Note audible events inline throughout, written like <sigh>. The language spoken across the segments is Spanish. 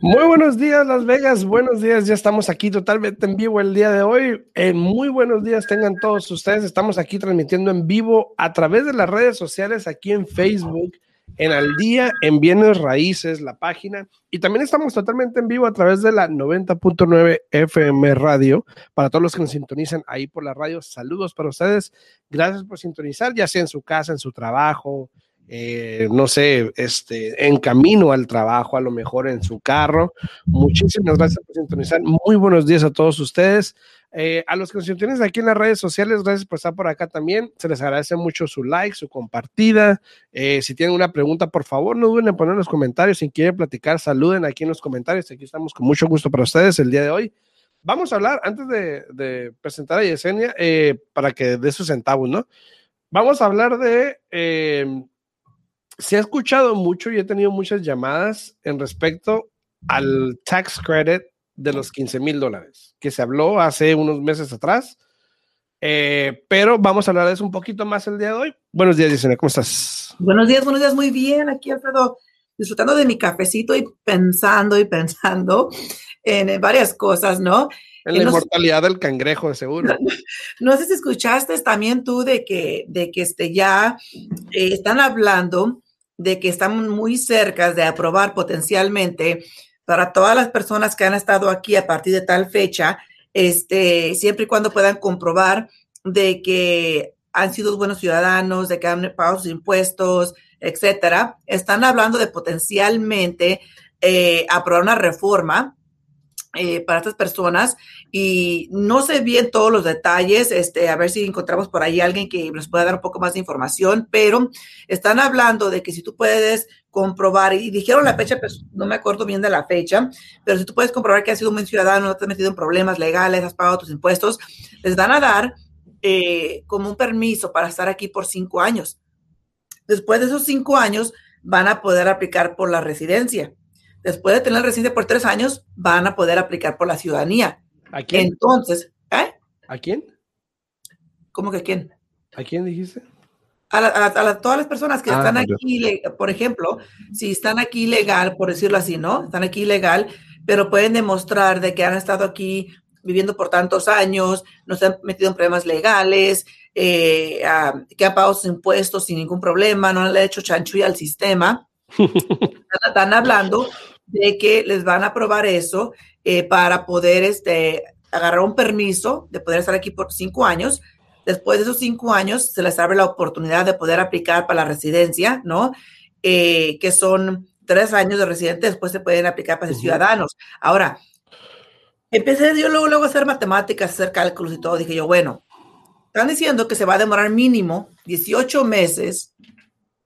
Muy buenos días, Las Vegas. Buenos días. Ya estamos aquí totalmente en vivo el día de hoy. En muy buenos días tengan todos ustedes. Estamos aquí transmitiendo en vivo a través de las redes sociales, aquí en Facebook, en Al Día, en Bienes Raíces, la página. Y también estamos totalmente en vivo a través de la 90.9 FM Radio. Para todos los que nos sintonizan ahí por la radio, saludos para ustedes. Gracias por sintonizar, ya sea en su casa, en su trabajo, eh, no sé, este, en camino al trabajo, a lo mejor en su carro. Muchísimas gracias por sintonizar. Muy buenos días a todos ustedes. Eh, a los que nos sintonizan aquí en las redes sociales, gracias por estar por acá también. Se les agradece mucho su like, su compartida. Eh, si tienen una pregunta, por favor, no duden en poner en los comentarios. Si quieren platicar, saluden aquí en los comentarios. Aquí estamos con mucho gusto para ustedes el día de hoy. Vamos a hablar, antes de, presentar a Yesenia, para que dé sus centavos, ¿no? Vamos a hablar de se ha escuchado mucho y he tenido muchas llamadas en respecto al tax credit de los 15 mil dólares, que se habló hace unos meses atrás. Eh, pero vamos a hablar de eso un poquito más el día de hoy. Buenos días, Yesenia, ¿cómo estás? Buenos días, buenos días, muy bien. Aquí, Alfredo, disfrutando de mi cafecito y pensando y pensando en varias cosas, ¿no? En la inmortalidad del cangrejo, de seguro. <laughs> No, sé si escuchaste también tú de que, de que este, ya eh, están hablando de que estamos muy cerca de aprobar potencialmente para todas las personas que han estado aquí a partir de tal fecha, este, siempre y cuando puedan comprobar de que han sido buenos ciudadanos, de que han pagado sus impuestos, etcétera, están hablando de potencialmente eh, aprobar una reforma eh, para estas personas y no sé bien todos los detalles, este, a ver si encontramos por ahí alguien que nos pueda dar un poco más de información, pero están hablando de que si tú puedes comprobar, y dijeron la fecha, pues no me acuerdo bien de la fecha, pero si tú puedes comprobar que has sido un buen ciudadano, no te has metido en problemas legales, has pagado tus impuestos, les van a dar eh, como un permiso para estar aquí por cinco años. Después de esos cinco años, van a poder aplicar por la residencia después de tener residencia por tres años, van a poder aplicar por la ciudadanía. ¿A quién? Entonces, ¿eh? ¿A quién? ¿Cómo que quién? ¿A quién dijiste? A, todas las personas que ah, están aquí, por ejemplo, si están aquí legal, por decirlo así, ¿no? Están aquí legal, pero pueden demostrar de que han estado aquí viviendo por tantos años, no se han metido en problemas legales, eh, que han pagado sus impuestos sin ningún problema, no le han hecho chanchulla al sistema. <laughs> están hablando de que les van a aprobar eso eh, para poder este, agarrar un permiso de poder estar aquí por cinco años. Después de esos cinco años, se les abre la oportunidad de poder aplicar para la residencia, ¿no? Eh, que son tres años de residente, después se pueden aplicar para ser ciudadanos. Ahora, empecé yo luego, luego a hacer matemáticas, hacer cálculos y todo. Dije yo, bueno, están diciendo que se va a demorar mínimo 18 meses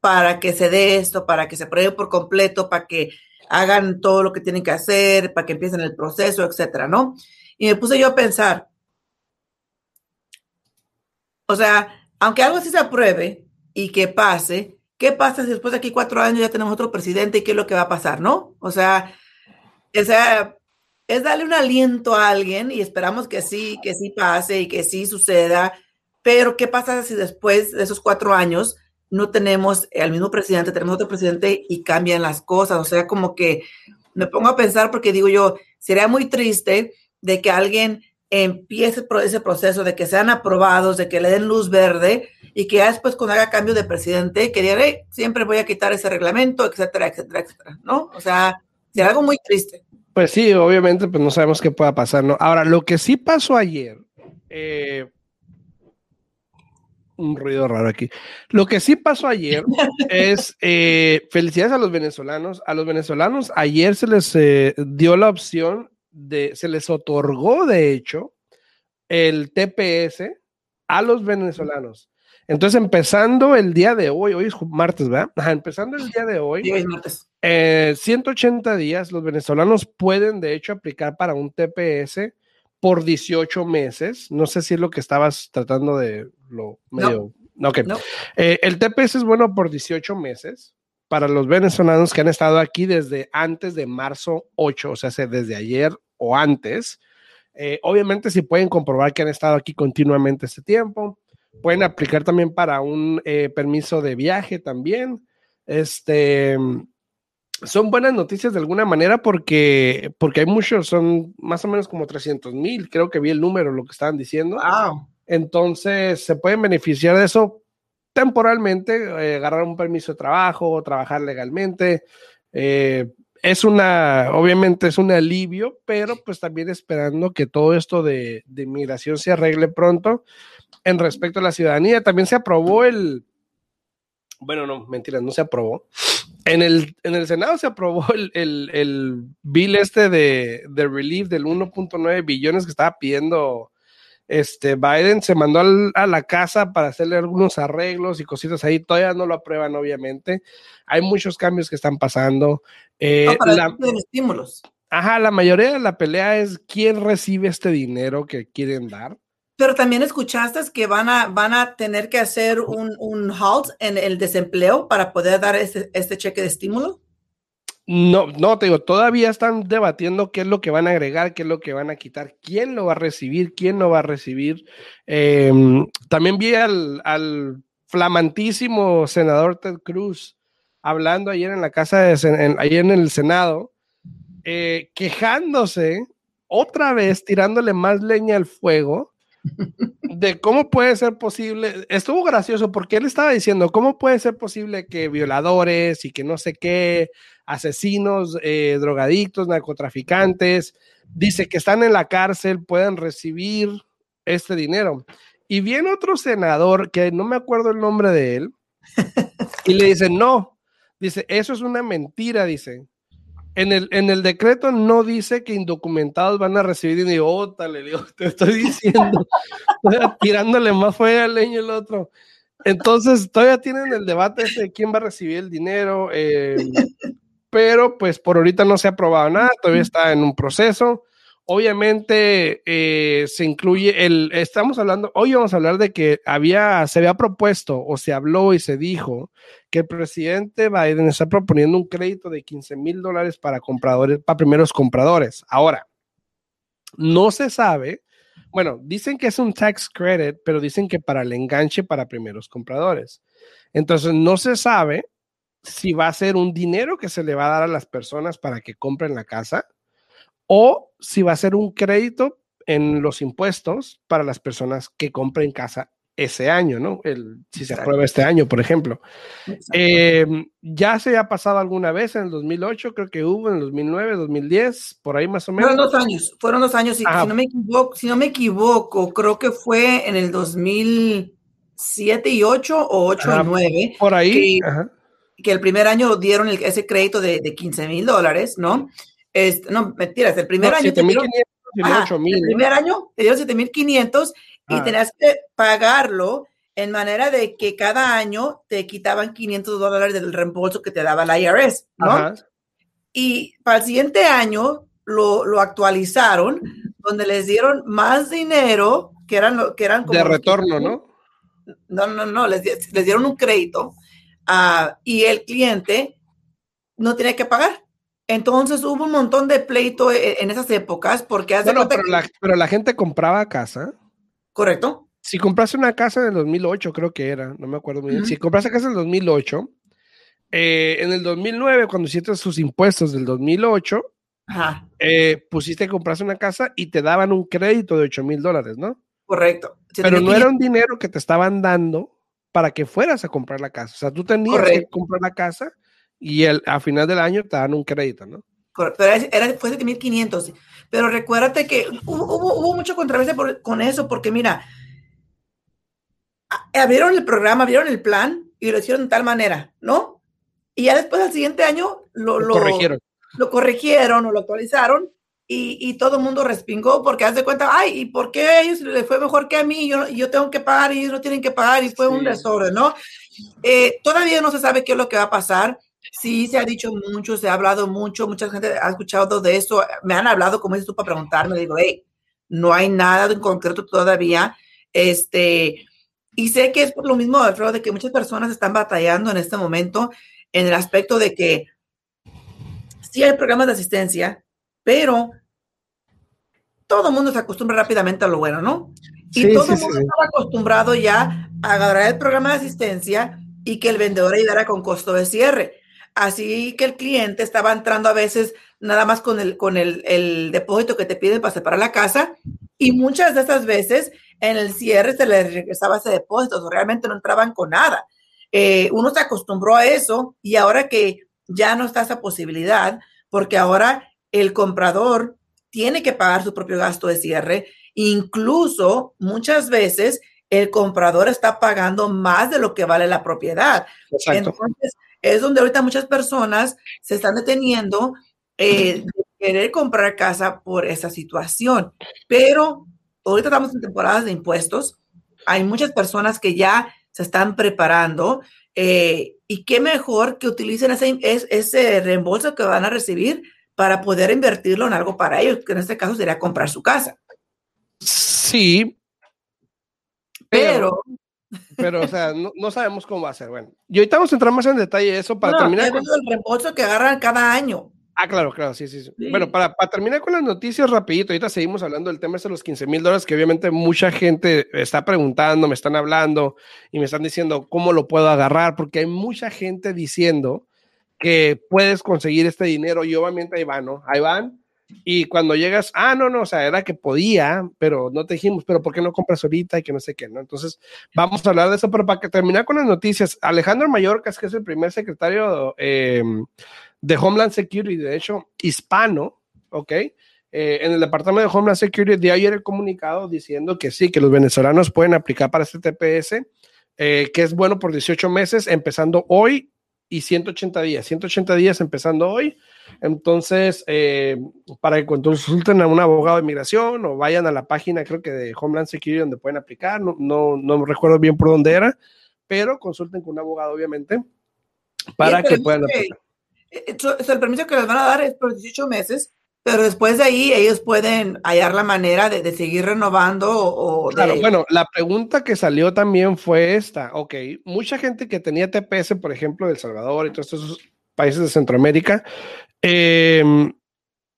para que se dé esto, para que se apruebe por completo, para que hagan todo lo que tienen que hacer, para que empiecen el proceso, etcétera, ¿no? Y me puse yo a pensar, o sea, aunque algo así se apruebe y que pase, ¿qué pasa si después de aquí cuatro años ya tenemos otro presidente y qué es lo que va a pasar, no? O sea, o sea, es darle un aliento a alguien y esperamos que sí, que sí pase y que sí suceda, pero ¿qué pasa si después de esos cuatro años no tenemos al mismo presidente, tenemos otro presidente y cambian las cosas. O sea, como que me pongo a pensar porque digo yo, sería muy triste de que alguien empiece ese proceso, de que sean aprobados, de que le den luz verde y que ya después cuando haga cambio de presidente, que siempre voy a quitar ese reglamento, etcétera, etcétera, etcétera, ¿no? O sea, sería algo muy triste. Pues sí, obviamente, pues no sabemos qué pueda pasar, ¿no? Ahora, lo que sí pasó ayer, eh, un ruido raro aquí. Lo que sí pasó ayer es <laughs> eh, felicidades a los venezolanos. A los venezolanos ayer se les eh, dio la opción de, se les otorgó de hecho el TPS a los venezolanos. Entonces, empezando el día de hoy, hoy es martes, ¿verdad? Ajá, empezando el día de hoy, Sí, es martes. eh, 180 días, los venezolanos pueden de hecho aplicar para un TPS por 18 meses. No sé si es lo que estabas tratando de lo medio. No. ok. No. Eh, el TPS es bueno por 18 meses para los venezolanos que han estado aquí desde antes de marzo 8, o sea, se- desde ayer o antes. Eh, obviamente, si pueden comprobar que han estado aquí continuamente este tiempo, pueden aplicar también para un eh, permiso de viaje también. Este, son buenas noticias de alguna manera porque, porque hay muchos, son más o menos como 300 mil, creo que vi el número, lo que estaban diciendo. Wow. Entonces, se pueden beneficiar de eso temporalmente, eh, agarrar un permiso de trabajo, trabajar legalmente. Eh, es una, obviamente es un alivio, pero pues también esperando que todo esto de, de inmigración se arregle pronto. En respecto a la ciudadanía, también se aprobó el, bueno, no, mentira, no se aprobó. En el, en el Senado se aprobó <laughs> el, el, el bill este de, de relief del 1.9 billones que estaba pidiendo este Biden. Se mandó al- a la casa para hacerle algunos arreglos y cositas ahí. Todavía no lo aprueban, obviamente. Hay muchos cambios que están pasando. Eh, No, para la- de estímulos. ajá, la mayoría de la pelea es quién recibe este dinero que quieren dar. Pero también escuchaste que van a, van a tener que hacer un, un halt en el desempleo para poder dar este, este cheque de estímulo. No, no, te digo, todavía están debatiendo qué es lo que van a agregar, qué es lo que van a quitar, quién lo va a recibir, quién no va a recibir. Eh, también vi al, flamantísimo senador Ted Cruz hablando ayer en la casa de, ayer en el Senado, eh, quejándose otra vez, tirándole más leña al fuego de cómo puede ser posible, estuvo gracioso porque él estaba diciendo, ¿cómo puede ser posible que violadores y que no sé qué, asesinos, eh, drogadictos, narcotraficantes, dice que están en la cárcel, puedan recibir este dinero? Y viene otro senador, que no me acuerdo el nombre de él, <laughs> y le dice, no, dice, eso es una mentira, dice. En el, en el decreto no dice que indocumentados van a recibir dinero. Ota, le digo, <laughs> te estoy diciendo, todavía tirándole más fuego al leño el otro. Entonces, todavía tienen el debate ese de quién va a recibir el dinero, eh, pero pues por ahorita no se ha aprobado nada, todavía está en un proceso. Obviamente eh, se incluye el, estamos hablando, hoy vamos a hablar de que había, se había propuesto o se habló y se dijo que el presidente Biden está proponiendo un crédito de 15 mil dólares para compradores, para primeros compradores. Ahora, no se sabe, bueno, dicen que es un tax credit, pero dicen que para el enganche para primeros compradores. Entonces, no se sabe si va a ser un dinero que se le va a dar a las personas para que compren la casa o si va a ser un crédito en los impuestos para las personas que compren casa ese año, ¿no? El, si se Exacto. aprueba este año, por ejemplo. Eh, ya se ha pasado alguna vez en el 2008, creo que hubo en el 2009, 2010, por ahí más o menos. Fueron dos años, fueron dos años, Ajá. si no me equivoco, si no me equivoco, creo que fue en el 2007 y 8 o 8 Ajá. y 9, Por ahí. que-. Que el primer año dieron el- ese crédito de, de 15 mil dólares, ¿no? Este, no, mentiras, el primer No, año te 7,500 dieron, y luego ajá, 8,000, el primer año te dieron 7.500 y Ah. tenías que pagarlo en manera de que cada año te quitaban 500 dólares del reembolso que te daba la IRS, ¿no? Ajá. Y para el siguiente año lo, lo actualizaron, donde les dieron más dinero, que eran, que eran como... De retorno, 15,000. ¿no? No, no, no, les, les dieron un crédito ah, y el cliente no tiene que pagar. Entonces hubo un montón de pleito e- en, esas épocas porque hace Bueno, pero la, pero la gente compraba casa. correcto. Si compraste una casa en el 2008, creo que era, no me acuerdo muy bien. Ujú. Si compraste casa en el 2008, eh, en el 2009, cuando hiciste sus impuestos del 2008, Ajá, eh, pusiste que compraste una casa y te daban un crédito de 8 mil dólares, ¿no? correcto. Pero no 7,500. era un dinero que te estaban dando para que fueras a comprar la casa. O sea, tú tenías que Correcto. comprar la casa y el, a final del año te dan un crédito, ¿no? Correcto, Pero era, fue 7.500. Pero recuérdate que hubo, hubo, hubo mucha controversia por- con eso, porque mira, abrieron el programa, abrieron el plan y lo hicieron de tal manera, ¿no? Y ya después al siguiente año lo, Lo lo- corrigieron. lo corrigieron o lo actualizaron y, todo el mundo respingó porque haz de cuenta, ay, ¿y por qué a ellos les fue mejor que a mí? Yo, yo tengo que pagar y ellos no tienen que pagar y fue un desorden, ¿no? Eh, todavía no se sabe qué es lo que va a pasar. Sí, se ha dicho mucho, se ha hablado mucho, mucha gente ha escuchado de eso, me han hablado, como dices tú, para preguntarme, digo, hey, no hay nada en concreto todavía, este, y sé que es por lo mismo, Alfredo, de que muchas personas están batallando en este momento en el aspecto de que sí hay programas de asistencia, pero todo el mundo se acostumbra rápidamente a lo bueno, ¿no? Y todo el mundo estaba acostumbrado ya a agarrar el programa de asistencia y que el vendedor ayudara con costo de cierre. Así que el cliente estaba entrando a veces nada más con el, con el, el depósito que te piden para separar la casa y muchas de esas veces en el cierre se les regresaba ese depósito, realmente no entraban con nada. Eh, uno se acostumbró a eso y ahora que ya no está esa posibilidad, porque ahora el comprador tiene que pagar su propio gasto de cierre, incluso muchas veces el comprador está pagando más de lo que vale la propiedad. Entonces, es donde ahorita muchas personas se están deteniendo eh, de querer comprar casa por esa situación. Pero ahorita estamos en temporadas de impuestos. Hay muchas personas que ya se están preparando. Eh, y qué mejor que utilicen ese, ese reembolso que van a recibir para poder invertirlo en algo para ellos, que en este caso sería comprar su casa. Sí. Pero. Pero, o sea, no, sabemos cómo va a ser. Bueno, y ahorita vamos a entrar más en detalle eso para terminar. Con... el reembolso que agarran cada año. Ah, claro, claro, sí, sí. Bueno, para, para, terminar con las noticias rapidito, ahorita seguimos hablando del tema de los 15 mil dólares, que obviamente mucha gente está preguntando, me están hablando y me están diciendo cómo lo puedo agarrar, porque hay mucha gente diciendo que puedes conseguir este dinero y obviamente ahí van, ¿no? Ahí van. Y cuando llegas, ah, no, no, o sea, era que podía, pero no te dijimos, pero ¿por qué no compras ahorita y que no sé qué, ¿no? Entonces, vamos a hablar de eso, pero para que terminar con las noticias, Alejandro Mallorcas, que es el primer secretario eh, de Homeland Security, de hecho, hispano, ¿ok? Eh, en el Departamento de Homeland Security dio ayer el comunicado diciendo que sí, que los venezolanos pueden aplicar para este TPS, eh, que es bueno por 18 meses, empezando hoy y 180 días. 180 días empezando hoy. Entonces, eh, para que consulten a un abogado de inmigración o vayan a la página, creo que de Homeland Security, donde pueden aplicar, no, no, no recuerdo bien por dónde era, pero consulten con un abogado, obviamente, para que puedan aplicar. Eh, el permiso que les van a dar es por 18 meses, pero después de ahí ellos pueden hallar la manera de, seguir renovando o, bueno, la pregunta que salió también fue esta, ok, mucha gente que tenía TPS, por ejemplo, de El Salvador y todos esos países de Centroamérica, em,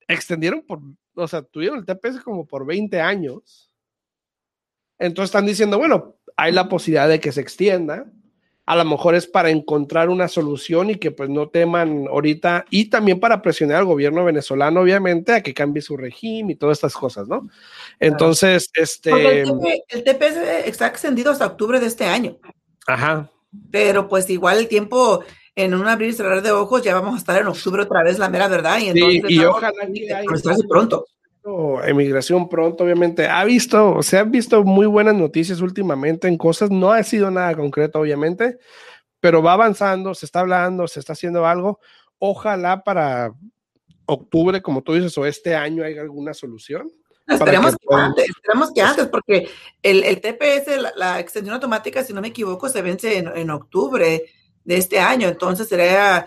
extendieron por, o sea, tuvieron el TPS como por 20 años. Entonces están diciendo, bueno, hay la posibilidad de que se extienda, a lo mejor es para encontrar una solución y que pues no teman ahorita y también para presionar al gobierno venezolano obviamente a que cambie su régimen y todas estas cosas, ¿no? Entonces, este... El, TPS está extendido hasta octubre de este año. Ajá. Pero pues igual el tiempo en un abrir y cerrar de ojos ya vamos a estar en octubre otra vez, la mera verdad. Y, entonces, y ojalá que haya... pronto emigración pronto, obviamente. Ha visto, se han visto muy buenas noticias últimamente en cosas, no ha sido nada concreto, obviamente, pero va avanzando, se está hablando, se está haciendo algo. Ojalá para octubre, como tú dices, o este año haya alguna solución. Esperemos que, antes, esperemos que antes, porque el, el TPS, la, extensión automática, si no me equivoco, se vence en, en octubre de este año. Entonces sería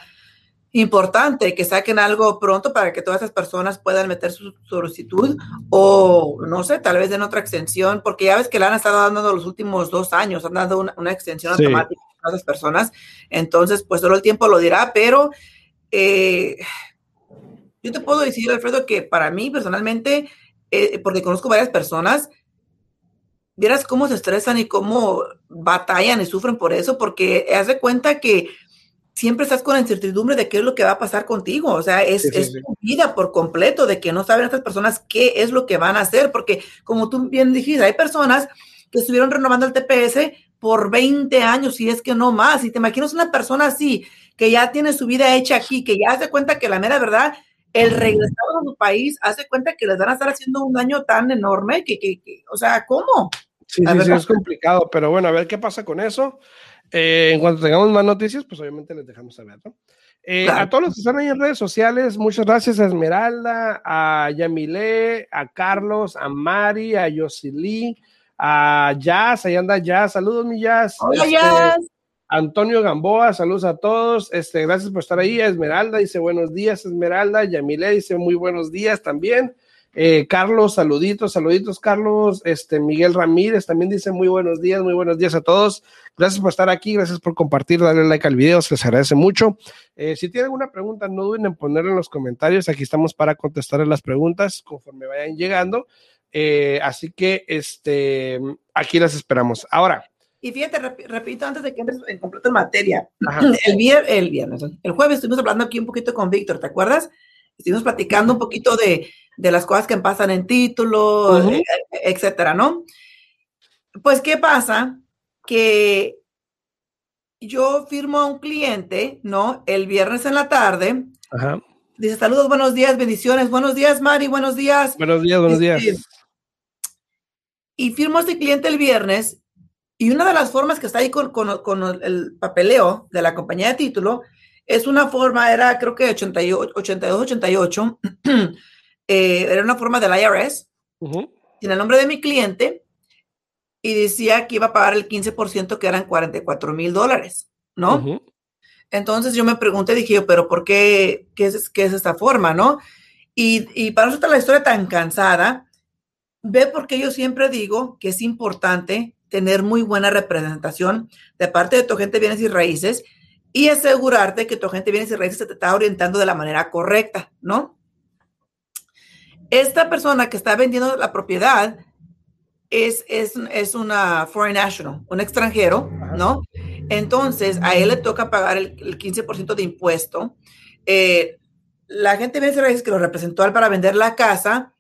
importante que saquen algo pronto para que todas esas personas puedan meter su solicitud o no sé, tal vez en otra extensión, porque ya ves que la han estado dando los últimos dos años, han dado una, extensión automática a esas personas, entonces pues solo el tiempo lo dirá, pero eh, yo te puedo decir, Alfredo, que para mí personalmente, eh, porque conozco varias personas, vieras cómo se estresan y cómo batallan y sufren por eso, porque haz de cuenta que siempre estás con la incertidumbre de qué es lo que va a pasar contigo. O sea, es, tu vida por completo de que no saben estas personas qué es lo que van a hacer, porque como tú bien dijiste, hay personas que estuvieron renovando el TPS por 20 años, y es que no más. Y te imaginas una persona así, que ya tiene su vida hecha aquí, que ya hace cuenta que la mera verdad, el regresar a su país hace cuenta que les van a estar haciendo un daño tan enorme que, que, o sea, ¿cómo? Sí, sí, sí, es complicado, pero bueno, a ver qué pasa con eso. Eh, en cuanto tengamos más noticias, pues obviamente les dejamos saber, ¿no? Eh, a todos los que están ahí en redes sociales, muchas gracias a Esmeralda, a Yamile, a Carlos, a Mari, a Yosili, a Jazz, ahí anda Jazz, saludos mi Jazz. Hola este, Jazz. Antonio Gamboa, saludos a todos. Este, gracias por estar ahí. Esmeralda dice buenos días, Esmeralda. Yamile dice muy buenos días también. Eh, Carlos, saluditos, saluditos, Carlos. Este, Miguel Ramírez también dice muy buenos días, muy buenos días a todos. Gracias por estar aquí, gracias por compartir, darle like al video, se les agradece mucho. Eh, si tienen alguna pregunta, no duden en ponerla en los comentarios. Aquí estamos para contestar las preguntas conforme vayan llegando. Eh, así que este, aquí las esperamos. Ahora. Y fíjate, repito, antes de que entres en completo en materia, <clears throat> el, el viernes, el jueves estuvimos hablando aquí un poquito con Víctor, ¿te acuerdas? Estuvimos platicando un poquito de, de las cosas que pasan en títulos, eh, etcétera, ¿no? Pues, ¿qué pasa? Que yo firmo a un cliente, ¿no? El viernes en la tarde. Ajá. Dice, saludos, buenos días, bendiciones. Buenos días, Mari, buenos días. Buenos días, buenos días. Este, y firmo a este cliente el viernes. Y una de las formas que está ahí con, con, con el papeleo de la compañía de título es una forma, era creo que 88, 82, 88. Eh, era una forma del IRS, sin el nombre de mi cliente, y decía que iba a pagar el 15%, que eran 44 mil dólares, ¿no? Entonces yo me pregunté, dije yo, pero ¿por qué? ¿Qué es, qué es esta forma, no? Y, y para nosotros la historia tan cansada, ve porque yo siempre digo que es importante tener muy buena representación de parte de tu gente bienes y raíces y asegurarte que tu gente bienes y raíces se te está orientando de la manera correcta, ¿no? Esta persona que está vendiendo la propiedad es, es, es una foreign national, un extranjero, ¿no? Entonces, a él le toca pagar el, 15% de impuesto. Eh, la gente viene que lo representó para vender la casa.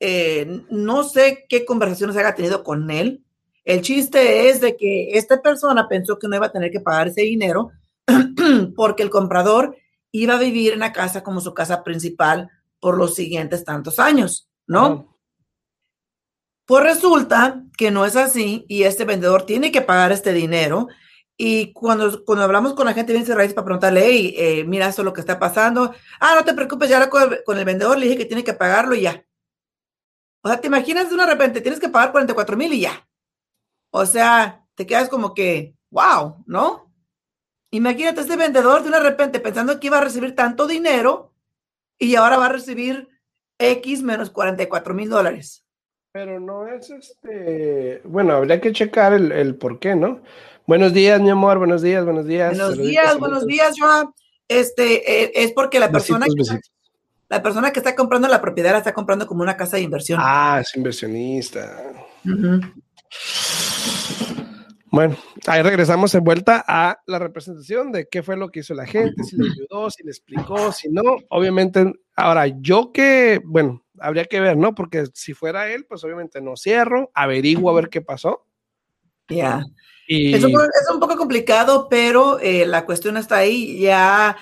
Eh, no sé qué conversaciones haya tenido con él. El chiste es de que esta persona pensó que no iba a tener que pagar ese dinero <clears throat> porque el comprador iba a vivir en la casa como su casa principal por los siguientes tantos años, ¿no? Pues resulta que no es así y este vendedor tiene que pagar este dinero. Y cuando, cuando hablamos con la gente de raíz para preguntarle, hey, eh, mira, eso es lo que está pasando. Ah, no te preocupes, ya con el, con el vendedor le dije que tiene que pagarlo y ya. O sea, te imaginas de una repente tienes que pagar 44 mil y ya. O sea, te quedas como que, wow, ¿no? Imagínate este vendedor de una repente pensando que iba a recibir tanto dinero y ahora va a recibir X menos 44 mil dólares. Pero no es este, bueno, habría que checar el, el, por qué, ¿no? Buenos días, mi amor, buenos días, buenos días. Buenos días, buenos días, Joa. Este, eh, es porque la persona, que, la persona que está comprando la propiedad la está comprando como una casa de inversión. Ah, es inversionista. Bueno, ahí regresamos en vuelta a la representación de qué fue lo que hizo la gente, si le ayudó, si le explicó, si no, obviamente, ahora yo que, bueno, habría que ver, ¿no? Porque si fuera él, pues obviamente no cierro, averiguo a ver qué pasó. Ya. Es, un, poco complicado, pero eh, la cuestión está ahí, ya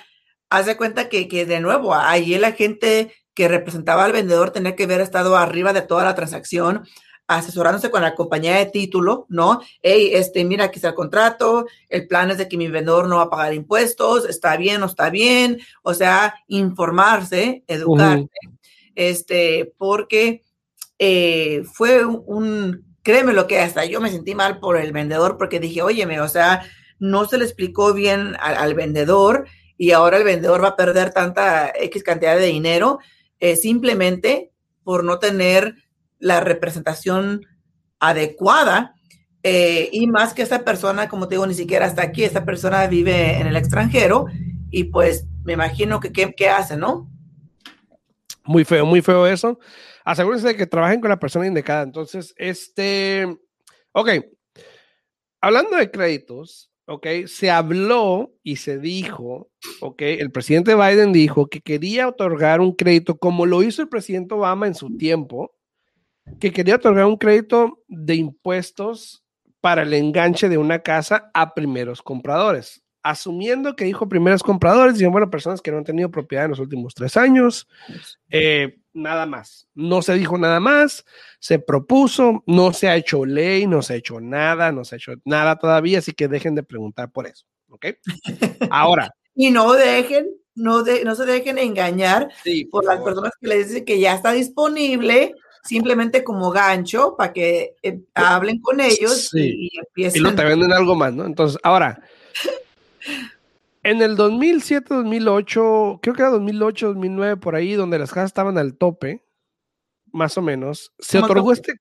hace cuenta que, que de nuevo, ahí la gente que representaba al vendedor tenía que haber estado arriba de toda la transacción, asesorándose con la compañía de título, ¿no? Hey, este, mira, aquí está el contrato, el plan es de que mi vendedor no va a pagar impuestos, está bien o está bien, o sea, informarse, educarse, este, porque eh, fue un, créeme lo que hasta yo me sentí mal por el vendedor porque dije, óyeme, o sea, no se le explicó bien al, vendedor y ahora el vendedor va a perder tanta X cantidad de dinero eh, simplemente por no tener la representación adecuada. Eh, y más que esta persona, como te digo, ni siquiera está aquí, esta persona vive en el extranjero y pues me imagino que qué, hace, ¿no? Muy feo, muy feo eso. Asegúrense de que trabajen con la persona indicada. Entonces, este, ok, hablando de créditos, ok, se habló y se dijo, ok, el presidente Biden dijo que quería otorgar un crédito como lo hizo el presidente Obama en su tiempo, que quería otorgar un crédito de impuestos para el enganche de una casa a primeros compradores. Asumiendo que dijo primeros compradores, y bueno, personas que no han tenido propiedad en los últimos tres años, eh, nada más. No se dijo nada más, se propuso, no se ha hecho ley, no se ha hecho nada, no se ha hecho nada todavía, así que dejen de preguntar por eso, ¿ok? <laughs> Ahora. y no dejen no, de, no se dejen engañar por, las personas que les dicen que ya está disponible simplemente como gancho para que eh, hablen con ellos y, empiecen. Y no te venden algo más, ¿no? Entonces, ahora, en el 2007, 2008, creo que era 2008, 2009, por ahí, donde las casas estaban al tope, más o menos, se otorgó este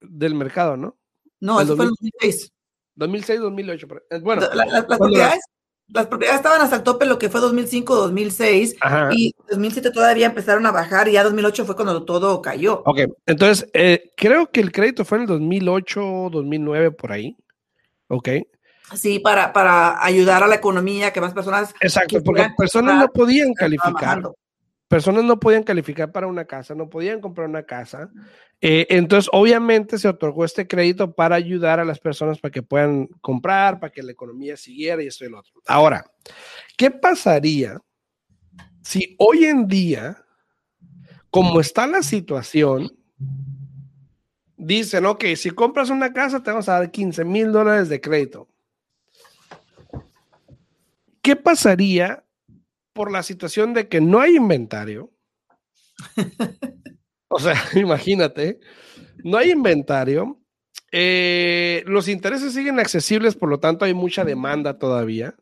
del mercado, ¿no? No, eso fue el 2006. 2006, 2008. Bueno, las, propiedades, las propiedades estaban hasta el tope lo que fue 2005, 2006 y 2007 todavía empezaron a bajar y ya 2008 fue cuando todo cayó. Ok, entonces eh, creo que el crédito fue en el 2008, 2009 por ahí. Ok. Sí, para, para ayudar a la economía, que más personas... Exacto, porque personas no podían calificar. Personas no podían calificar para una casa, no podían comprar una casa. Eh, entonces, obviamente se otorgó este crédito para ayudar a las personas para que puedan comprar, para que la economía siguiera y esto y lo otro. Ahora, ¿qué pasaría si hoy en día, como está la situación, dicen, ok, si compras una casa te vamos a dar 15 mil dólares de crédito? ¿Qué pasaría por la situación de que no hay inventario? <laughs> O sea, <laughs> imagínate, no hay inventario, eh, los intereses siguen accesibles, por lo tanto hay mucha demanda todavía.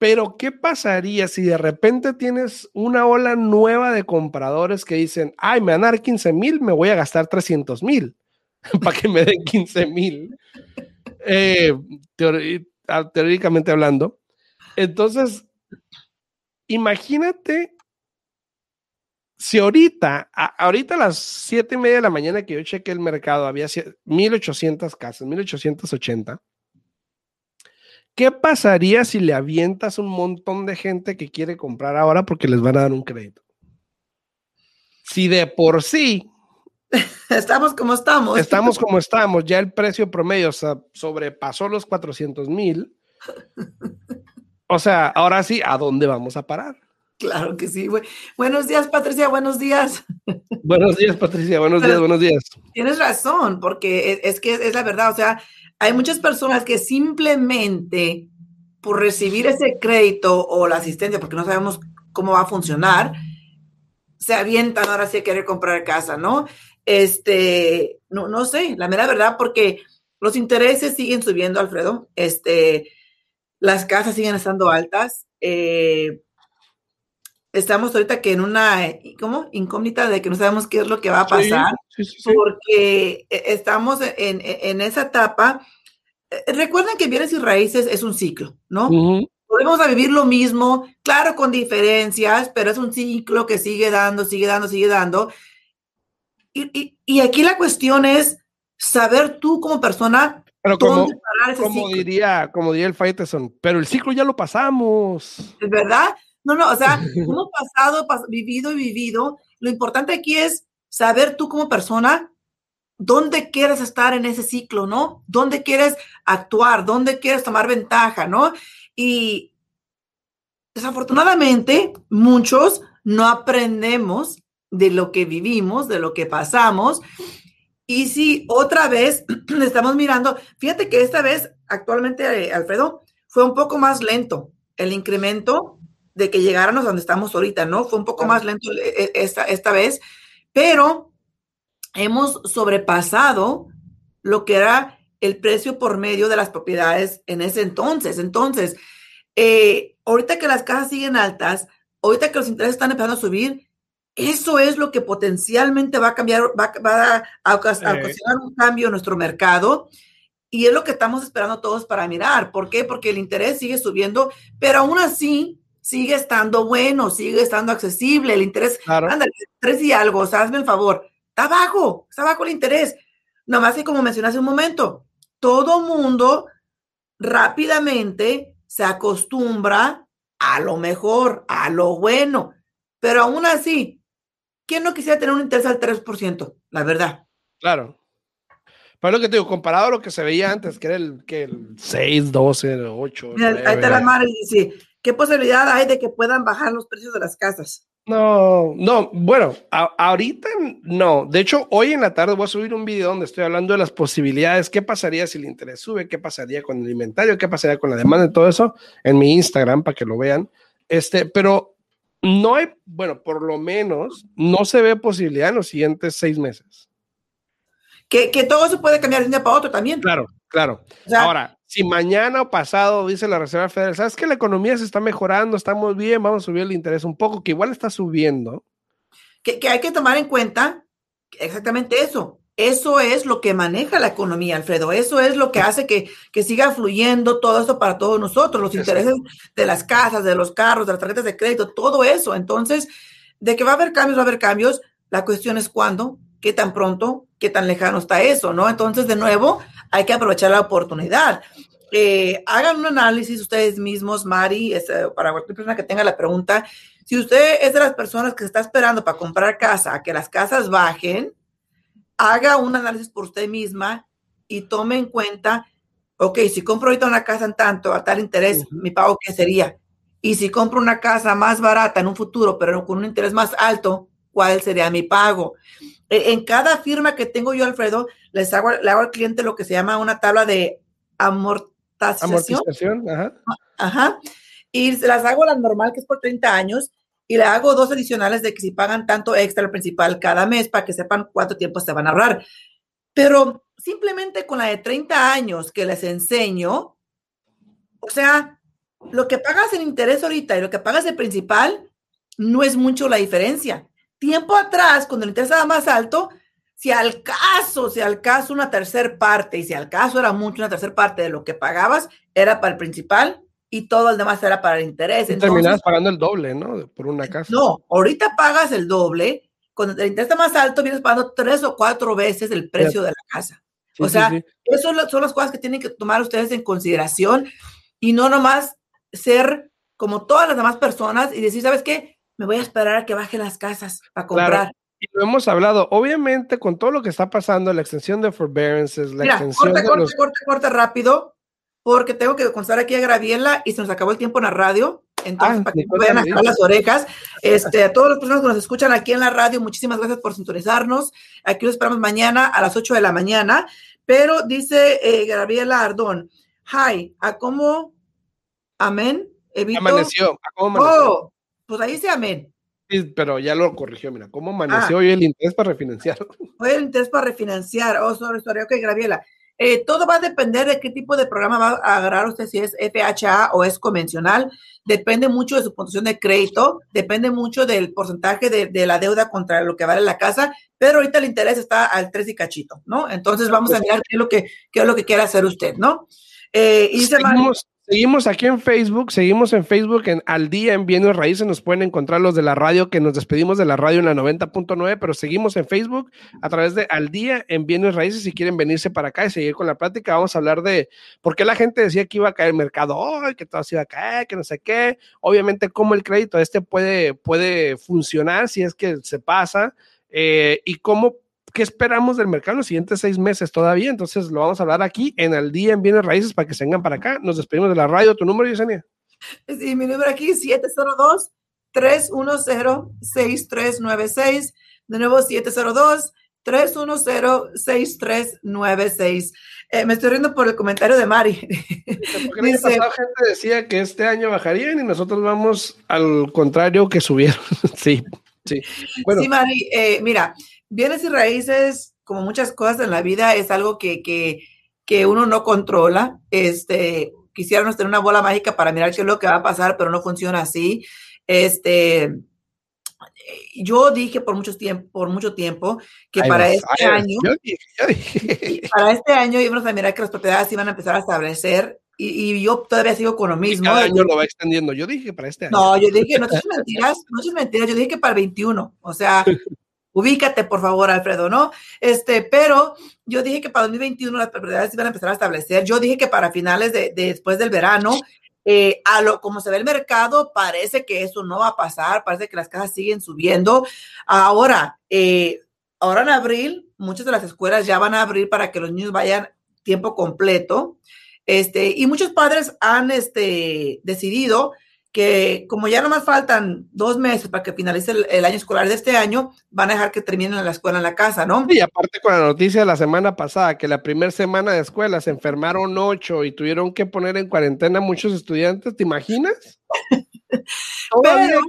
Pero, ¿qué pasaría si de repente tienes una ola nueva de compradores que dicen, ay, me van a dar 15 mil, me voy a gastar 300 mil <laughs> para que me den 15 mil? Eh, ah, teóricamente hablando. Entonces, imagínate si ahorita, ahorita a las siete y media de la mañana que yo chequé el mercado, había 1800 casas, 1880. ¿Qué pasaría si le avientas un montón de gente que quiere comprar ahora porque les van a dar un crédito? Si de por sí <laughs> estamos como estamos. Estamos <laughs> como estamos, ya el precio promedio sobrepasó los 400 mil. <laughs> O sea, ahora sí, ¿a dónde vamos a parar? Claro que sí. Buenos días, Patricia, buenos días. Buenos días, Patricia, buenos días, buenos días. Tienes razón, porque es, que es la verdad, o sea, hay muchas personas que simplemente por recibir ese crédito o la asistencia, porque no sabemos cómo va a funcionar, se avientan ahora sí a querer comprar casa, ¿no? Este, no, no sé, la mera verdad, porque los intereses siguen subiendo, Alfredo, este, las casas siguen estando altas, eh, estamos ahorita que en una, ¿cómo? Incógnita de que no sabemos qué es lo que va a pasar, porque e, estamos en, esa etapa. Eh, recuerden que bienes y raíces es un ciclo, ¿no? Volvemos a vivir lo mismo, claro, con diferencias, pero es un ciclo que sigue dando, sigue dando, sigue dando. Y, aquí la cuestión es saber tú como persona pero como, como diría, como diría el Faiteson, pero el ciclo ya lo pasamos. ¿Es verdad? No, no, o sea, <laughs> hemos pasado, vivido y vivido. Lo importante aquí es saber tú como persona dónde quieres estar en ese ciclo, ¿no? ¿Dónde quieres actuar? ¿Dónde quieres tomar ventaja, ¿no? Y desafortunadamente, muchos no aprendemos de lo que vivimos, de lo que pasamos. Y si otra vez <clears throat> estamos mirando, fíjate que esta vez, actualmente, eh, Alfredo, fue un poco más lento el incremento de que llegáramos donde estamos ahorita, ¿no? Fue un poco más lento e, e, esta, esta vez, pero hemos sobrepasado lo que era el precio por medio de las propiedades en ese entonces. Entonces, eh, ahorita que las casas siguen altas, ahorita que los intereses están empezando a subir, eso es lo que potencialmente va a cambiar, va, a, ocasionar un cambio en nuestro mercado. Y es lo que estamos esperando todos para mirar. ¿Por qué? Porque el interés sigue subiendo, pero aún así sigue estando bueno, sigue estando accesible, el interés, claro. ándale, tres y algo, o sea, hazme el favor, está bajo, está bajo el interés. Nomás que como mencioné hace un momento, todo mundo rápidamente se acostumbra a lo mejor, a lo bueno, pero aún así, ¿quién no quisiera tener un interés al 3%? La verdad. Claro. Pero lo que te digo, comparado a lo que se veía antes, que era el, que el 6, 12, 8. ahí está la madre dice, ¿Qué posibilidad hay de que puedan bajar los precios de las casas? No, no, bueno, ahorita no. De hecho, hoy en la tarde voy a subir un video donde estoy hablando de las posibilidades. ¿Qué pasaría si el interés sube? ¿Qué pasaría con el inventario? ¿Qué pasaría con la demanda y todo eso? En mi Instagram para que lo vean. Este, pero no hay, bueno, por lo menos no se ve posibilidad en los siguientes seis meses. Que, que todo se puede cambiar de un día para otro también. Claro, claro. Ahora, si mañana o pasado dice la Reserva Federal, sabes que la economía se está mejorando, estamos bien, vamos a subir el interés un poco, que igual está subiendo. Que, que hay que tomar en cuenta exactamente eso. Eso es lo que maneja la economía, Alfredo. Eso es lo que hace que, que siga fluyendo todo esto para todos nosotros, los intereses de las casas, de los carros, de las tarjetas de crédito, todo eso. Entonces, de que va a haber cambios, va a haber cambios. La cuestión es cuándo, qué tan pronto, qué tan lejano está eso, ¿no? Entonces, de nuevo, hay que aprovechar la oportunidad. Eh, hagan un análisis ustedes mismos, Mari, eh, para cualquier persona que tenga la pregunta. Si usted es de las personas que está esperando para comprar casa, a que las casas bajen, haga un análisis por usted misma y tome en cuenta, ok, si compro ahorita una casa en tanto, a tal interés, mi pago, ¿qué sería? Y si compro una casa más barata en un futuro, pero con un interés más alto, ¿cuál sería mi pago? E, en cada firma que tengo yo, Alfredo, les hago, le hago al cliente lo que se llama una tabla de amortización. Amortización, ajá. Ajá. Y se las hago la normal, que es por 30 años, y le hago dos adicionales de que si pagan tanto extra al principal cada mes para que sepan cuánto tiempo se van a ahorrar. Pero simplemente con la de 30 años que les enseño, o sea, lo que pagas en interés ahorita y lo que pagas de principal no es mucho la diferencia. Tiempo atrás, cuando el interés estaba más alto, si al caso, si al caso una tercera parte, y si al caso era mucho una tercera parte de lo que pagabas, era para el principal, y todo el demás era para el interés. Y terminabas pagando el doble, ¿no? Por una casa. No, ahorita pagas el doble. Cuando el interés está más alto, vienes pagando tres o cuatro veces el precio de la casa. o sea, esas son las cosas que tienen que tomar ustedes en consideración y no nomás ser como todas las demás personas y decir, ¿sabes qué? Me voy a esperar a que bajen las casas para comprar. Y lo hemos hablado, obviamente, con todo lo que está pasando, la extensión de forbearances, la extensión corte, de corte, corte, corte rápido porque tengo que constar aquí a Graviela y se nos acabó el tiempo en la radio. Entonces, ah, para que no vayan a las orejas, este, a todas las personas que nos escuchan aquí en la radio, muchísimas gracias por sintonizarnos. Aquí lo esperamos mañana a las 8 de la mañana. Pero dice eh, Graviela Ardón, hi, ¿a cómo? Amén. Evito. Amaneció. ¿A cómo amaneció? Oh, pues ahí dice amén. Sí, pero ya lo corrigió, mira, ¿cómo amaneció ah. hoy el interés para refinanciar? Hoy el interés para refinanciar. Oh, sorry, sorry. Ok, Graviela. Eh, todo va a depender de qué tipo de programa va a agarrar usted, si es FHA o es convencional. Depende mucho de su puntuación de crédito, depende mucho del porcentaje de, la deuda contra lo que vale la casa, pero ahorita el interés está al 3 y cachito, ¿no? Entonces vamos a mirar qué es lo que, qué es lo que quiere hacer usted, ¿no? Eh, y Seguimos, Seguimos aquí en Facebook, seguimos en Facebook en Al Día en Bienes Raíces, nos pueden encontrar los de la radio, que nos despedimos de la radio en la 90.9, pero seguimos en Facebook a través de Al Día en Bienes Raíces, si quieren venirse para acá y seguir con la plática, vamos a hablar de por qué la gente decía que iba a caer el mercado hoy, que todo se iba a caer, que no sé qué, obviamente cómo el crédito este puede, puede funcionar si es que se pasa, eh, y cómo ¿qué esperamos del mercado en los siguientes seis meses todavía? Entonces lo vamos a hablar aquí en el día en Bienes Raíces para que se vengan para acá. Nos despedimos de la radio. ¿Tu número, Yesenia? Sí, mi número aquí es 702 310 6396. De nuevo, 702 310 6396. me estoy riendo por el comentario de Mari. Porque <laughs> el pasado gente decía que este año bajarían y nosotros vamos al contrario que subieron. <laughs> sí, sí. Bueno. Sí, Mari, eh, mira, bienes y raíces, como muchas cosas en la vida, es algo que, que, que uno no controla. Este, quisiéramos tener una bola mágica para mirar qué es lo que va a pasar, pero no funciona así. Este, yo dije por mucho tiempo, por mucho tiempo que para este año, <laughs> para este año íbamos a mirar que las propiedades iban a empezar a establecer y, y yo todavía sigo con lo mismo. cada año lo va extendiendo. Yo dije para este año. No, yo dije, no es mentiras, no es mentiras, yo dije que para el 21. O sea, <laughs> ubícate, por favor, Alfredo, ¿no? Este, pero yo dije que para 2021 las propiedades iban a empezar a establecer. Yo dije que para finales de, después del verano, eh, a lo como se ve el mercado, parece que eso no va a pasar, parece que las casas siguen subiendo. Ahora, eh, ahora en abril, muchas de las escuelas ya van a abrir para que los niños vayan tiempo completo. Este, y muchos padres han este, decidido que como ya nomás faltan dos meses para que finalice el, año escolar de este año, van a dejar que terminen la escuela en la casa, ¿no? Y aparte con la noticia de la semana pasada, que la primera semana de escuela se enfermaron ocho y tuvieron que poner en cuarentena muchos estudiantes, ¿te imaginas? <laughs> pero,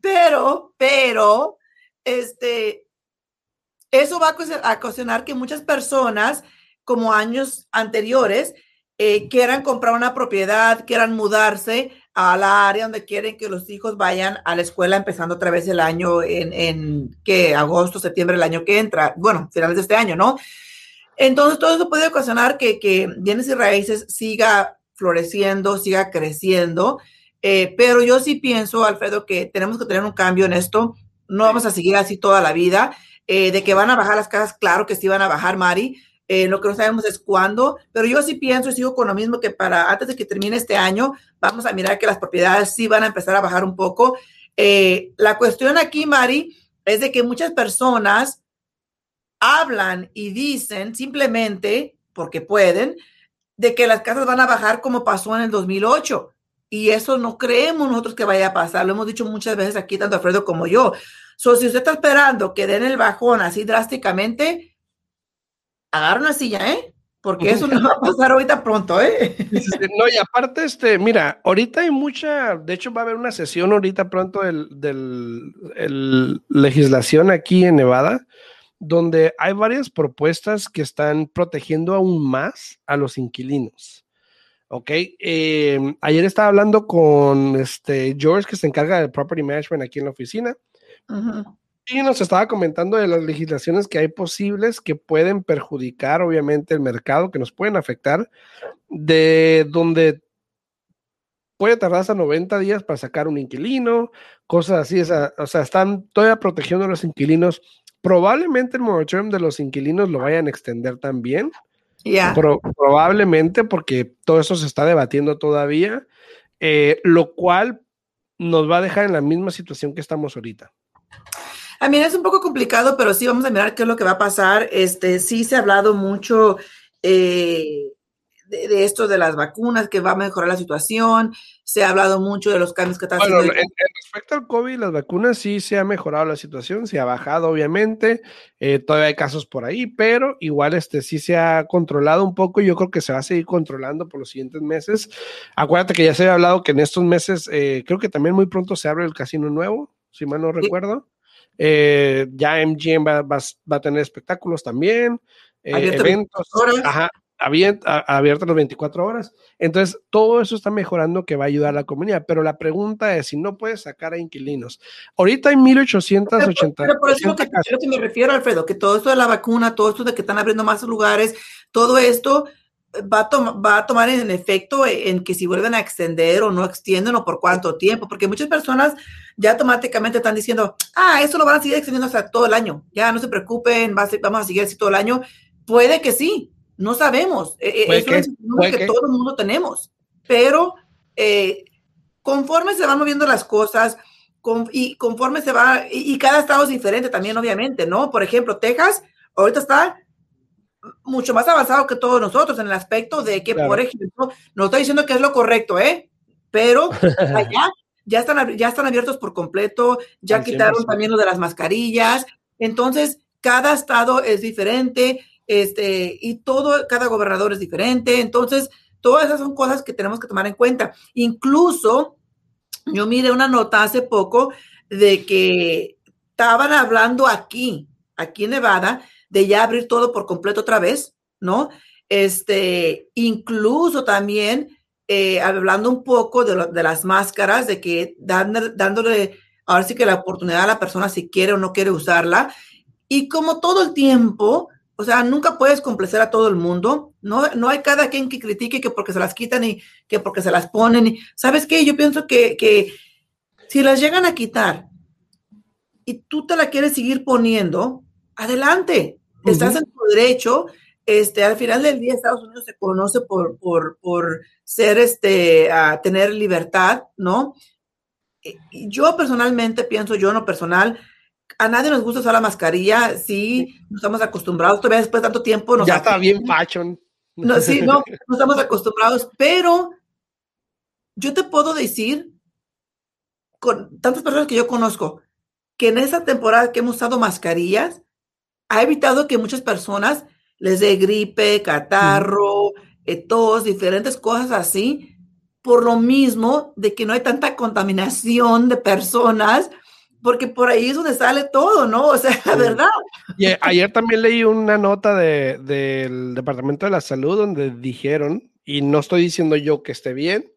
pero, pero, este, eso va a ocasionar que muchas personas, como años anteriores, eh, quieran comprar una propiedad, quieran mudarse a la área donde quieren que los hijos vayan a la escuela empezando otra vez el año en, en que agosto, septiembre, el año que entra, bueno, finales de este año, ¿no? Entonces, todo eso puede ocasionar que, que bienes y raíces siga floreciendo, siga creciendo. Eh, pero yo sí pienso, Alfredo, que tenemos que tener un cambio en esto. No vamos a seguir así toda la vida. Eh, de que van a bajar las casas, claro que sí van a bajar, Mari. Eh, lo que no sabemos es cuándo, pero yo sí pienso y sigo con lo mismo que para antes de que termine este año, vamos a mirar que las propiedades sí van a empezar a bajar un poco. la cuestión aquí, Mari, es de que muchas personas hablan y dicen simplemente, porque pueden, de que las casas van a bajar como pasó en el 2008. Y eso no creemos nosotros que vaya a pasar. Lo hemos dicho muchas veces aquí, tanto Alfredo como yo. So, si usted está esperando que den el bajón así drásticamente, agarra una silla, ¿eh? Porque eso no va a <laughs> pasar ahorita pronto, ¿eh? No, y aparte, este, mira, ahorita hay mucha, de hecho va a haber una sesión ahorita pronto del, del legislación aquí en Nevada, donde hay varias propuestas que están protegiendo aún más a los inquilinos. Ok, em, ayer estaba hablando con este George que se encarga del property management aquí en la oficina y nos estaba comentando de las legislaciones que hay posibles que pueden perjudicar obviamente el mercado, que nos pueden afectar, de donde puede tardar hasta 90 días para sacar un inquilino, cosas así, o sea, están todavía protegiendo a los inquilinos Probablemente el moratorium de los inquilinos lo vayan a extender también. probablemente porque todo eso se está debatiendo todavía, eh, lo cual nos va a dejar en la misma situación que estamos ahorita. A mí es un poco complicado, pero sí vamos a mirar qué es lo que va a pasar. Este, sí se ha hablado mucho eh, de, esto de las vacunas, que va a mejorar la situación. Se ha hablado mucho de los cambios que están bueno, En, respecto al COVID, las vacunas sí se ha mejorado la situación, se ha bajado, obviamente. Eh, todavía hay casos por ahí, pero igual este sí se ha controlado un poco y yo creo que se va a seguir controlando por los siguientes meses. Acuérdate que ya se había hablado que en estos meses, eh, creo que también muy pronto se abre el casino nuevo, si mal no recuerdo. Eh, ya MGM va, va, va, a tener espectáculos también, eventos. Ajá, abierta, las 24 horas. Entonces, todo eso está mejorando que va a ayudar a la comunidad. Pero la pregunta es si no puedes sacar a inquilinos. Ahorita hay 1880. Pero, por eso que, que me refiero, Alfredo, que todo esto de la vacuna, todo esto de que están abriendo más lugares, todo esto va a, va a tomar en efecto en que si vuelven a extender o no extienden o por cuánto tiempo, porque muchas personas ya automáticamente están diciendo, ah, eso lo van a seguir extendiendo hasta todo el año, ya no se preocupen, vamos a seguir así todo el año. Puede que sí, no sabemos. E, e, es una que, todo el mundo tenemos. Pero eh, conforme se van moviendo las cosas y conforme se va, y, cada estado es diferente también, obviamente, ¿no? Por ejemplo, Texas ahorita está mucho más avanzado que todos nosotros en el aspecto de que, por ejemplo, no estoy diciendo que es lo correcto, ¿eh? Pero <laughs> allá ya están, ya están abiertos por completo, ya quitaron también lo de las mascarillas. Entonces, cada estado es diferente este, y todo, cada gobernador es diferente, entonces, todas esas son cosas que tenemos que tomar en cuenta. Incluso, yo miré una nota hace poco de que estaban hablando aquí, aquí en Nevada, de ya abrir todo por completo otra vez, ¿no? Este, incluso también eh, hablando un poco de, de, las máscaras, de que dándole, ahora sí que la oportunidad a la persona si quiere o no quiere usarla. Y como todo el tiempo, o sea, nunca puedes complacer a todo el mundo. No, no hay cada quien que critique que porque se las quitan y que porque se las ponen. ¿Sabes qué? Yo pienso que, que si las llegan a quitar y tú te la quieres seguir poniendo, adelante. Estás en tu derecho. Este, al final del día, Estados Unidos se conoce por, por, por ser, este, a tener libertad, ¿no? Yo personalmente pienso, yo no personal, a nadie nos gusta usar la mascarilla, sí, no estamos acostumbrados, todavía después de tanto tiempo. ya está bien fashion. No, sí, no, <laughs> no estamos acostumbrados, pero yo te puedo decir, con tantas personas que yo conozco, que en esa temporada que hemos usado mascarillas, ha evitado que muchas personas les dé gripe, catarro, eh, tos, diferentes cosas así, por lo mismo de que no hay tanta contaminación de personas, porque por ahí es donde sale todo, ¿no? O sea, <laughs> la verdad. Y ayer también leí una nota de, del Departamento de la Salud donde dijeron, y no estoy diciendo yo que esté bien,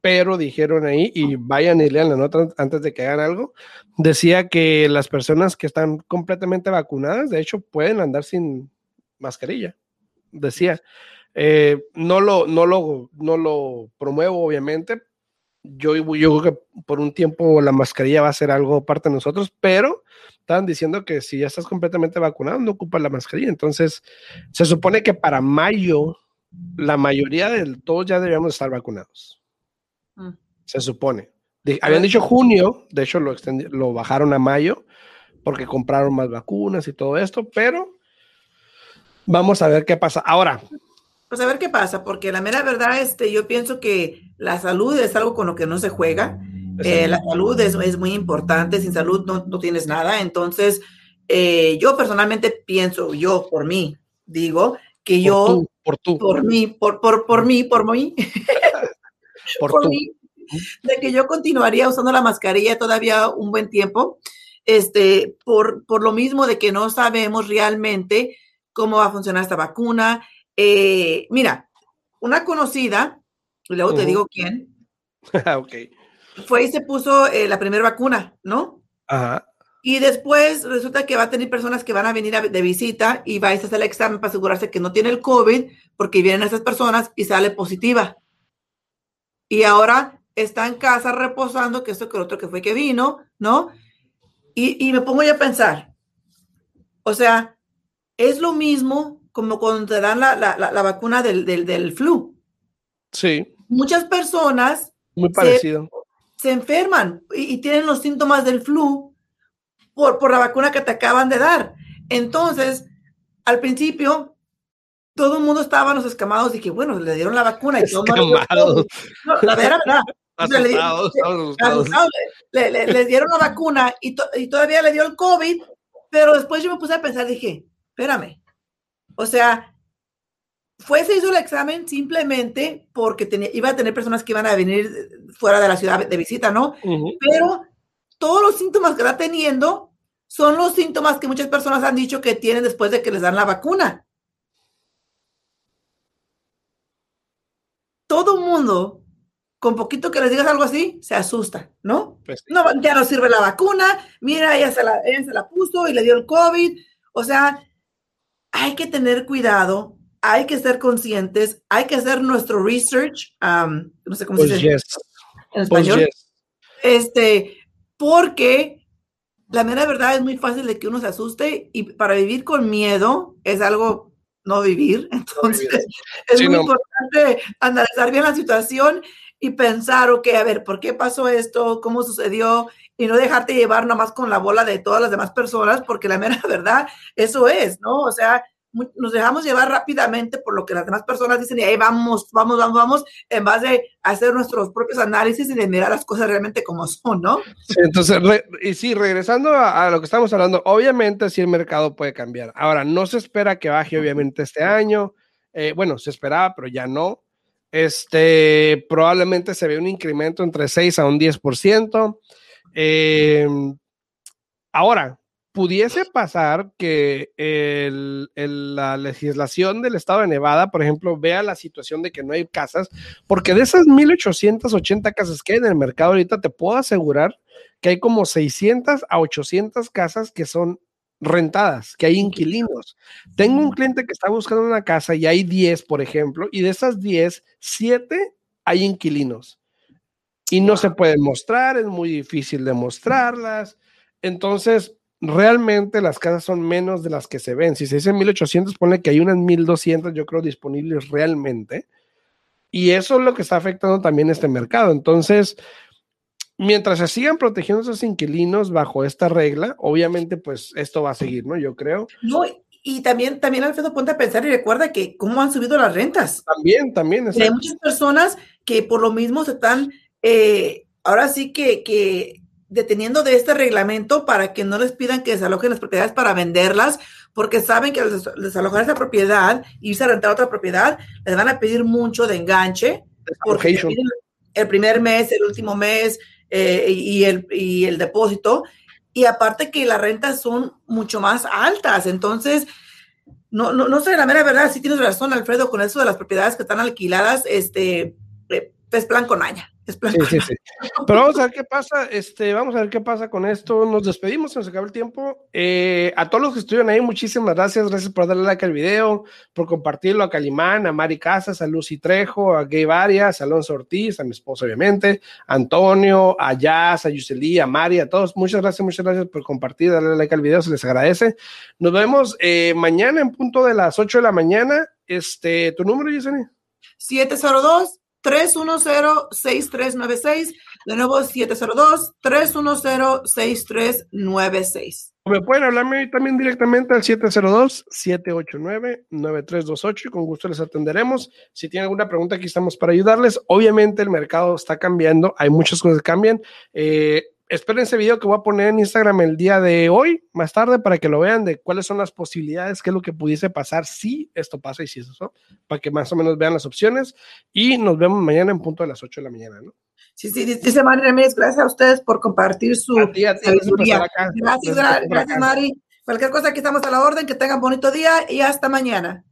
pero dijeron ahí, y vayan y lean la nota antes de que hagan algo, decía que las personas que están completamente vacunadas, de hecho, pueden andar sin mascarilla. Decía, eh, no, lo, no, lo, no lo promuevo, obviamente. Yo, yo creo que por un tiempo la mascarilla va a ser algo parte de nosotros, pero estaban diciendo que si ya estás completamente vacunado, no ocupas la mascarilla. Entonces, se supone que para mayo, la mayoría de todos ya deberíamos estar vacunados. Mm. Se supone. habían dicho junio, de hecho lo, lo bajaron a mayo porque compraron más vacunas y todo esto, pero vamos a ver qué pasa. Ahora. Pues a ver qué pasa, porque la mera verdad, este, yo pienso que la salud es algo con lo que no se juega. Eh, la salud es, es, muy importante, sin salud no, no tienes nada. Entonces, eh, yo personalmente pienso, yo por mí, digo, que yo, por, tú, por, mí, por, por, por mí, por mí, <laughs> por, de que yo continuaría usando la mascarilla todavía un buen tiempo, este, por, por lo mismo de que no sabemos realmente cómo va a funcionar esta vacuna. Eh, mira, una conocida, y luego te digo quién, <laughs> okay. fue y se puso eh, la primera vacuna, ¿no? Ajá. Y después resulta que va a tener personas que van a venir de visita y va a hacer el examen para asegurarse que no tiene el COVID, porque vienen esas personas y sale positiva y ahora está en casa reposando, que esto que el otro que fue que vino, ¿no? Y, me pongo ya a pensar, o sea, es lo mismo como cuando te dan la, la, vacuna del, del, del, flu. Sí. Muchas personas Muy parecido. Se, enferman y, y, tienen los síntomas del flu por, por la vacuna que te acaban de dar. Entonces, al principio, todo el mundo estaba los escamados y que bueno, le dieron la vacuna y todo el mundo. No, la verdad, verdad. le, le, le, dieron la vacuna y, y, todavía le dio el COVID, pero después yo me puse a pensar, dije, espérame, o sea, fue, se hizo el examen simplemente porque tenía, iba a tener personas que iban a venir fuera de la ciudad de visita, ¿no? Pero todos los síntomas que está teniendo son los síntomas que muchas personas han dicho que tienen después de que les dan la vacuna. Todo mundo, con poquito que les digas algo así, se asusta, ¿no? Pues no ya no sirve la vacuna, mira, ella se, la, ella se la puso y le dio el COVID. O sea, hay que tener cuidado, hay que ser conscientes, hay que hacer nuestro research, no sé cómo se dice en español. Este, porque la mera verdad es muy fácil de que uno se asuste y para vivir con miedo es algo no vivir. <laughs> Entonces, es muy importante analizar bien la situación y pensar, ok, a ver, ¿por qué pasó esto? ¿Cómo sucedió? Y no dejarte llevar nomás con la bola de todas las demás personas, porque la mera <laughs> verdad, eso es, ¿no? O sea, nos dejamos llevar rápidamente por lo que las demás personas dicen y ahí vamos, vamos, vamos, vamos, en base a hacer nuestros propios análisis y de mirar las cosas realmente como son, ¿no? Entonces, y sí, regresando a, lo que estamos hablando, obviamente sí el mercado puede cambiar. Ahora, no se espera que baje obviamente este año, eh, bueno, se esperaba, pero ya no. Este, probablemente se ve un incremento entre 6 a un 10%. Eh, ahora, pudiese pasar que la legislación del estado de Nevada, por ejemplo, vea la situación de que no hay casas, porque de esas 1880 casas que hay en el mercado ahorita, te puedo asegurar que hay como 600 a 800 casas que son rentadas, que hay inquilinos. Tengo un cliente que está buscando una casa y hay 10, por ejemplo, y de esas 10, 7 hay inquilinos. Y no se pueden mostrar, es muy difícil de mostrarlas. Entonces, realmente las casas son menos de las que se ven. Si se dice 1800, pone que hay unas 1200, yo creo, disponibles realmente. Y eso es lo que está afectando también este mercado. Entonces, mientras se sigan protegiendo esos inquilinos bajo esta regla, obviamente, pues esto va a seguir, ¿no? Yo creo. No, y también, también Alfredo, ponte a pensar y recuerda que cómo han subido las rentas. También, también. Hay muchas personas que por lo mismo se están, eh, ahora sí que, que deteniendo de este reglamento para que no les pidan que desalojen las propiedades para venderlas, porque saben que al desalojar esa propiedad, irse a rentar otra propiedad, les van a pedir mucho de enganche, porque el primer mes, el último mes eh, y, el, y el depósito. Y aparte que las rentas son mucho más altas. Entonces, no, no, no sé, la mera verdad, sí tienes razón, Alfredo, con eso de las propiedades que están alquiladas, este, eh, es plan con aña. Sí, sí, Pero vamos a ver qué pasa. Este, vamos a ver qué pasa con esto. Nos despedimos, se nos acabó el tiempo. Eh, a todos los que estuvieron ahí, muchísimas gracias. Gracias por darle like al video, por compartirlo a Calimán, a Mari Casas, a Lucy Trejo, a Gay Varias, a Alonso Ortiz, a mi esposo, obviamente, a Antonio, a Jazz, a Yuseli, a Mari, a todos. Muchas gracias, muchas gracias por compartir, darle like al video, se les agradece. Nos vemos eh, mañana en punto de las 8 de la mañana. Este, ¿tu número, Yuseli? 702 310-6396. De nuevo, 702-310-6396. Me pueden hablarme también directamente al 702-789-9328 y con gusto les atenderemos. Si tienen alguna pregunta, aquí estamos para ayudarles. Obviamente el mercado está cambiando, hay muchas cosas que cambian. Eh, esperen ese video que voy a poner en Instagram el día de hoy, más tarde, para que lo vean de cuáles son las posibilidades, qué es lo que pudiese pasar si esto pasa y si eso, para que más o menos vean las opciones. Y nos vemos mañana en punto de las 8 de la mañana, ¿no? Sí, sí, dice Mari Ramírez, gracias a ustedes por compartir su sabiduría. Gracias, gracias, Mari. Cualquier cosa, aquí estamos a la orden. Que tengan bonito día y hasta mañana.